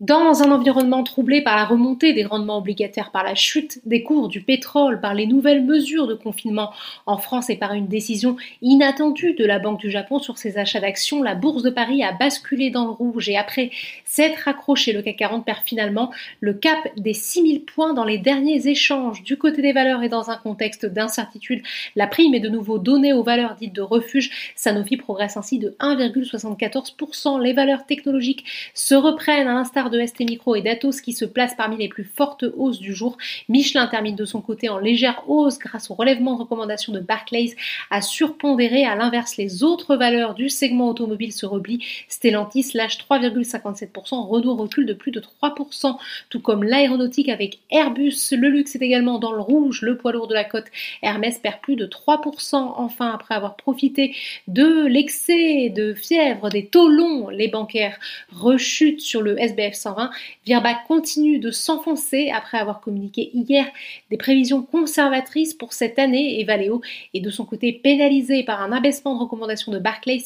Dans un environnement troublé par la remontée des rendements obligataires, par la chute des cours du pétrole, par les nouvelles mesures de confinement en France et par une décision inattendue de la Banque du Japon sur ses achats d'actions, la bourse de Paris a basculé dans le rouge et après s'être raccroché, le CAC 40 perd finalement le cap des 6000 points dans les derniers échanges. Du côté des valeurs et dans un contexte d'incertitude, la prime est de nouveau donnée aux valeurs dites de refuge. Sanofi progresse ainsi de 1,74%. Les valeurs technologiques se reprennent à l'instar de ST Micro et d'Atos qui se placent parmi les plus fortes hausses du jour. Michelin termine de son côté en légère hausse grâce au relèvement de recommandation de Barclays à surpondérer. À l'inverse, les autres valeurs du segment automobile se replient. Stellantis lâche 3,57%, Renault recule de plus de 3%, tout comme l'aéronautique avec Airbus. Le luxe est également dans le rouge, le poids lourd de la côte Hermès perd plus de 3%. Enfin, après avoir profité de l'excès de fièvre des taux longs, les bancaires rechutent sur le SBF 120, Virbac continue de s'enfoncer après avoir communiqué hier des prévisions conservatrices pour cette année et Valeo est de son côté pénalisé par un abaissement de recommandation de Barclays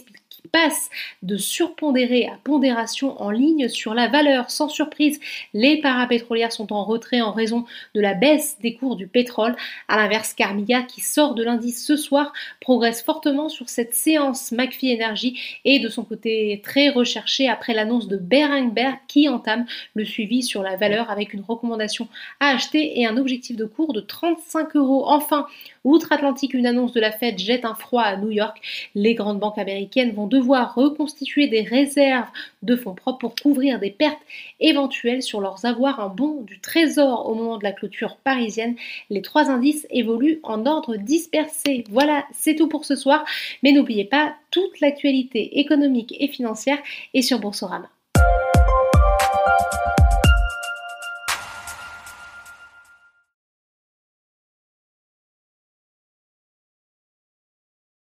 passe de surpondéré à pondération en ligne sur la valeur. Sans surprise, les parapétrolières sont en retrait en raison de la baisse des cours du pétrole. À l'inverse, Carmilla, qui sort de l'indice ce soir, progresse fortement sur cette séance. McPhee Energy est de son côté très recherché après l'annonce de Berenberg qui entame le suivi sur la valeur avec une recommandation à acheter et un objectif de cours de 35 euros. Enfin, outre-Atlantique, une annonce de la Fed jette un froid à New York. Les grandes banques américaines vont devoir reconstituer des réserves de fonds propres pour couvrir des pertes éventuelles sur leurs avoirs en bons du trésor au moment de la clôture parisienne. Les trois indices évoluent en ordre dispersé. Voilà, c'est tout pour ce soir, mais n'oubliez pas, toute l'actualité économique et financière est sur Boursorama.